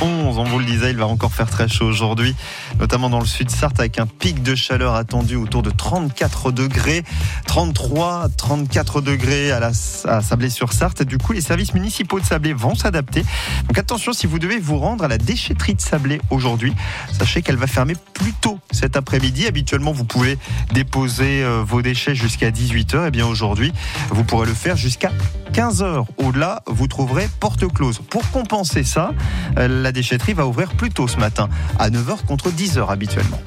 11. On vous le disait, il va encore faire très chaud aujourd'hui, notamment dans le sud Sarthe avec un pic de chaleur attendu autour de 34 degrés, 33, 34 degrés à, la, Sablé-sur-Sarthe. Du coup, les services municipaux de Sablé vont s'adapter. Donc attention, si vous devez vous rendre à la déchetterie de Sablé aujourd'hui, sachez qu'elle va fermer plus tôt cet après-midi. Habituellement, vous pouvez déposer euh, vos déchets jusqu'à 18h. Et eh bien aujourd'hui, vous pourrez le faire jusqu'à 15h. Au-delà, vous trouverez porte close. Pour compenser ça, euh, la déchetterie va ouvrir plus tôt ce matin, à 9h contre 10h habituellement.